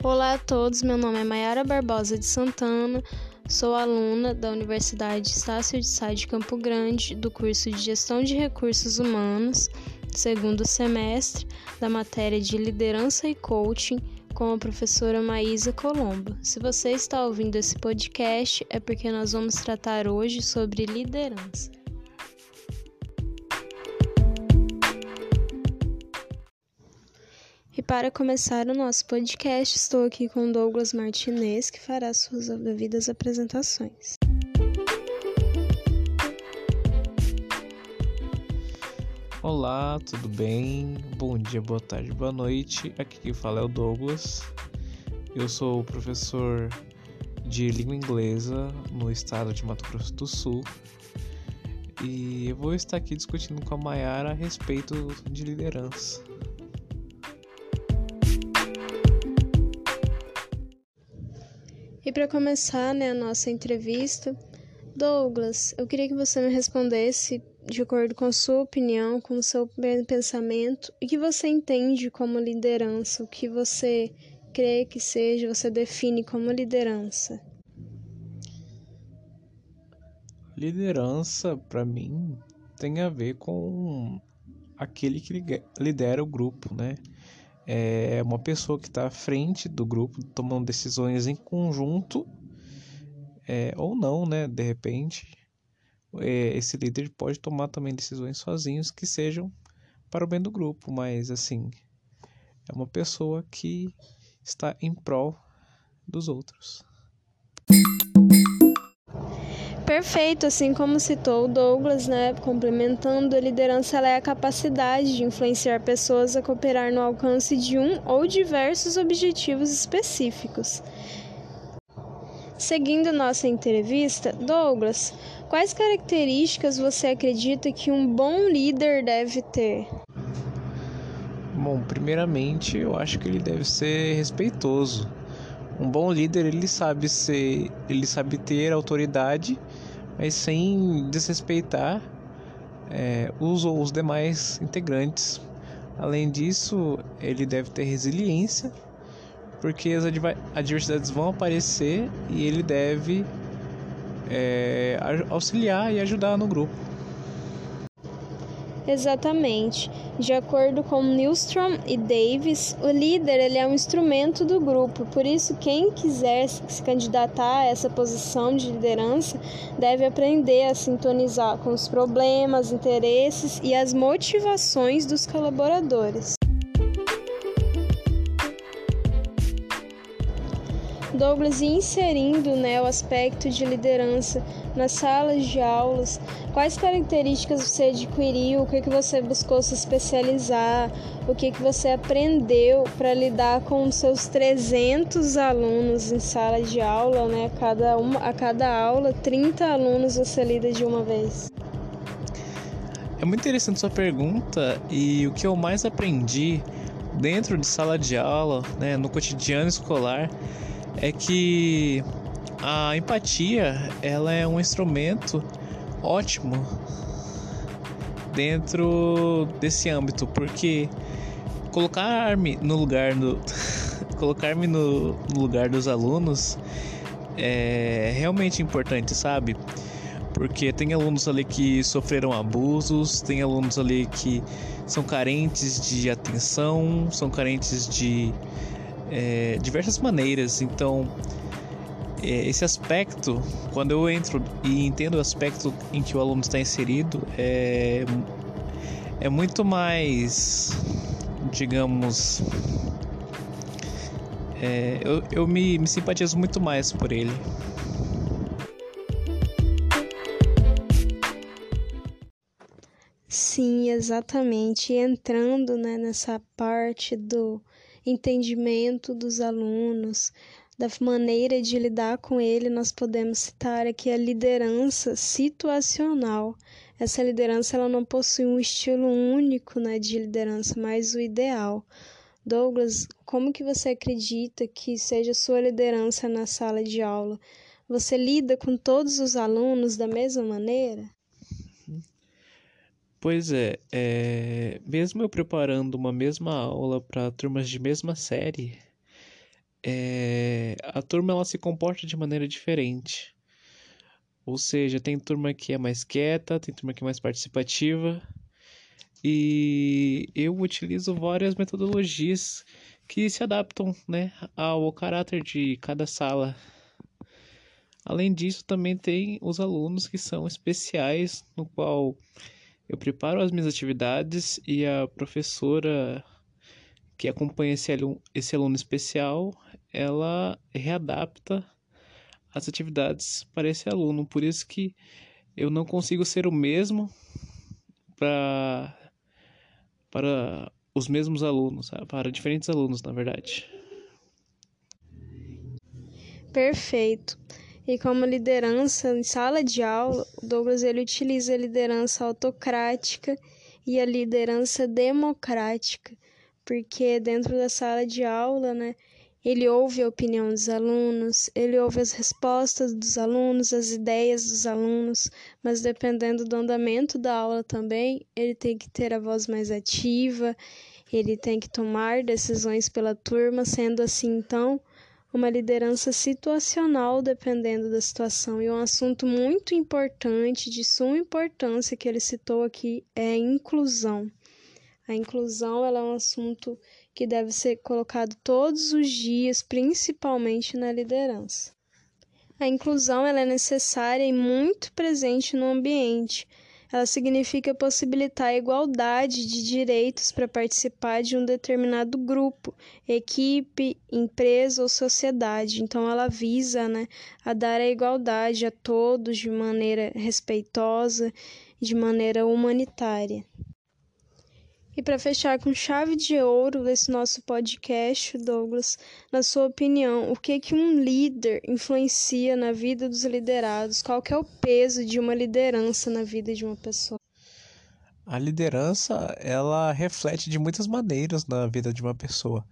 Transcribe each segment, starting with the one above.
Olá a todos, meu nome é Mayara Barbosa de Santana, sou aluna da Universidade Estácio de Sá de Campo Grande, do curso de Gestão de Recursos Humanos, segundo semestre, da matéria de Liderança e Coaching, com a professora Maísa Colombo. Se você está ouvindo esse podcast, é porque nós vamos tratar hoje sobre liderança. Para começar o nosso podcast, estou aqui com Douglas Martinez, que fará suas devidas apresentações. Olá, tudo bem? Bom dia, boa tarde, boa noite. Aqui quem fala é o Douglas. Eu sou professor de língua inglesa no estado de Mato Grosso do Sul. E eu vou estar aqui discutindo com a Mayara a respeito de liderança. E para começar né, a nossa entrevista, Douglas, eu queria que você me respondesse de acordo com a sua opinião, com o seu pensamento, e que você entende como liderança, o que você crê que seja, você define como liderança. Liderança, para mim, tem a ver com aquele que lidera o grupo, né? É uma pessoa que está à frente do grupo, tomando decisões em conjunto, é, ou não, né? De repente, é, esse líder pode tomar também decisões sozinhos que sejam para o bem do grupo, mas assim, é uma pessoa que está em prol dos outros. Perfeito, assim como citou o Douglas, né, complementando, a liderança é a capacidade de influenciar pessoas a cooperar no alcance de um ou diversos objetivos específicos. Seguindo nossa entrevista, Douglas, quais características você acredita que um bom líder deve ter? Bom, primeiramente, eu acho que ele deve ser respeitoso um bom líder, ele sabe ser, ele sabe ter autoridade, mas sem desrespeitar é, os, os demais integrantes. Além disso, ele deve ter resiliência, porque as adversidades vão aparecer e ele deve é, auxiliar e ajudar no grupo. Exatamente. De acordo com Nilstrom e Davis, o líder ele é um instrumento do grupo. Por isso, quem quiser se candidatar a essa posição de liderança deve aprender a sintonizar com os problemas, interesses e as motivações dos colaboradores. Douglas inserindo né, o aspecto de liderança nas salas de aulas, quais características você adquiriu, o que, que você buscou se especializar, o que, que você aprendeu para lidar com os seus 300 alunos em sala de aula, né? Cada uma, a cada aula, 30 alunos você lida de uma vez. É muito interessante sua pergunta e o que eu mais aprendi dentro de sala de aula, né, no cotidiano escolar, é que a empatia ela é um instrumento ótimo dentro desse âmbito, porque colocar-me no lugar do colocar-me no, lugar dos alunos é realmente importante, sabe? Porque tem alunos ali que sofreram abusos, tem alunos ali que são carentes de atenção, são carentes de é, diversas maneiras. Então, esse aspecto, quando eu entro e entendo o aspecto em que o aluno está inserido, é, é muito mais, digamos, é, eu, eu me, me simpatizo muito mais por ele. Sim, exatamente. Entrando né, nessa parte do entendimento dos alunos, da maneira de lidar com ele, nós podemos citar aqui a liderança situacional. Essa liderança ela não possui um estilo único né, de liderança, mas o ideal. Douglas, como que você acredita que seja sua liderança na sala de aula? Você lida com todos os alunos da mesma maneira? Pois é, é, mesmo eu preparando uma mesma aula para turmas de mesma série, é, a turma ela se comporta de maneira diferente. Ou seja, tem turma que é mais quieta, tem turma que é mais participativa. E eu utilizo várias metodologias que se adaptam né, ao caráter de cada sala. Além disso, também tem os alunos que são especiais, no qual eu preparo as minhas atividades e a professora que acompanha esse aluno, esse aluno especial, ela readapta as atividades para esse aluno. Por isso que eu não consigo ser o mesmo para para os mesmos alunos, para diferentes alunos, na verdade. Perfeito. E como liderança em sala de aula, o Douglas ele utiliza a liderança autocrática e a liderança democrática, porque dentro da sala de aula, né, ele ouve a opinião dos alunos, ele ouve as respostas dos alunos, as ideias dos alunos, mas dependendo do andamento da aula também, ele tem que ter a voz mais ativa, ele tem que tomar decisões pela turma, sendo assim, então, uma liderança situacional dependendo da situação. E um assunto muito importante, de suma importância que ele citou aqui, é a inclusão. A inclusão ela é um assunto que deve ser colocado todos os dias, principalmente na liderança. A inclusão é necessária e muito presente no ambiente, ela significa possibilitar a igualdade de direitos para participar de um determinado grupo, equipe, empresa ou sociedade. Então ela visa, né, a dar a igualdade a todos de maneira respeitosa, de maneira humanitária. E para fechar com chave de ouro esse nosso podcast, Douglas, na sua opinião, o que que um líder influencia na vida dos liderados? Qual que é o peso de uma liderança na vida de uma pessoa? A liderança, ela reflete de muitas maneiras na vida de uma pessoa.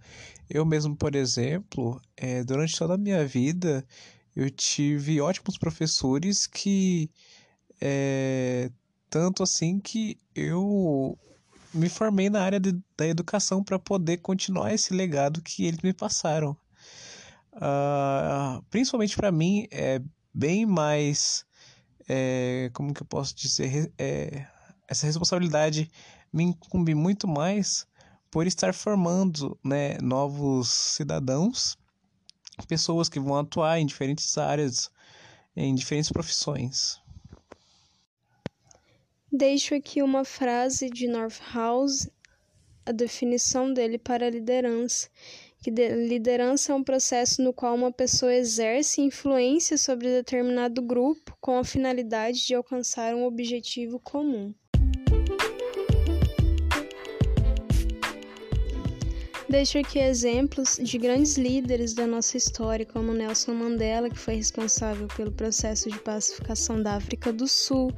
Eu mesmo, por exemplo, é, durante toda a minha vida, eu tive ótimos professores que é, tanto assim que eu me formei na área de, da educação para poder continuar esse legado que eles me passaram. Uh, principalmente para mim, é bem mais. É, como que eu posso dizer? É, essa responsabilidade me incumbe muito mais por estar formando né, novos cidadãos, pessoas que vão atuar em diferentes áreas, em diferentes profissões. Deixo aqui uma frase de Northhouse, a definição dele para liderança, que liderança é um processo no qual uma pessoa exerce influência sobre determinado grupo com a finalidade de alcançar um objetivo comum. Deixo aqui exemplos de grandes líderes da nossa história, como Nelson Mandela, que foi responsável pelo processo de pacificação da África do Sul,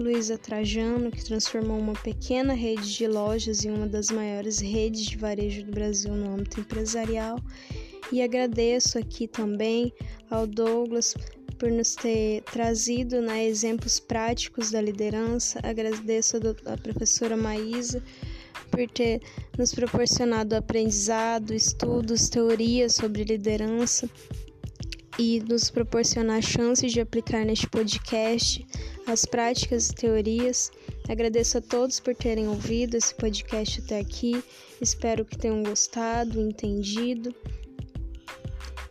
Luísa Trajano, que transformou uma pequena rede de lojas em uma das maiores redes de varejo do Brasil no âmbito empresarial. E agradeço aqui também ao Douglas por nos ter trazido né, exemplos práticos da liderança. Agradeço a professora Maísa por ter nos proporcionado aprendizado, estudos, teorias sobre liderança e nos proporcionar chances de aplicar neste podcast as práticas e teorias. Agradeço a todos por terem ouvido esse podcast até aqui. Espero que tenham gostado, entendido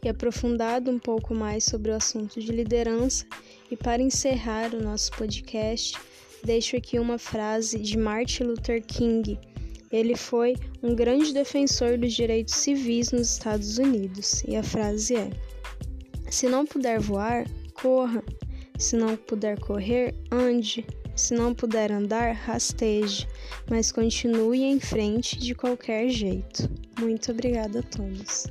e aprofundado um pouco mais sobre o assunto de liderança. E para encerrar o nosso podcast, deixo aqui uma frase de Martin Luther King ele foi um grande defensor dos direitos civis nos Estados Unidos, e a frase é: Se não puder voar, corra. Se não puder correr, ande. Se não puder andar, rasteje, mas continue em frente de qualquer jeito. Muito obrigada a todos.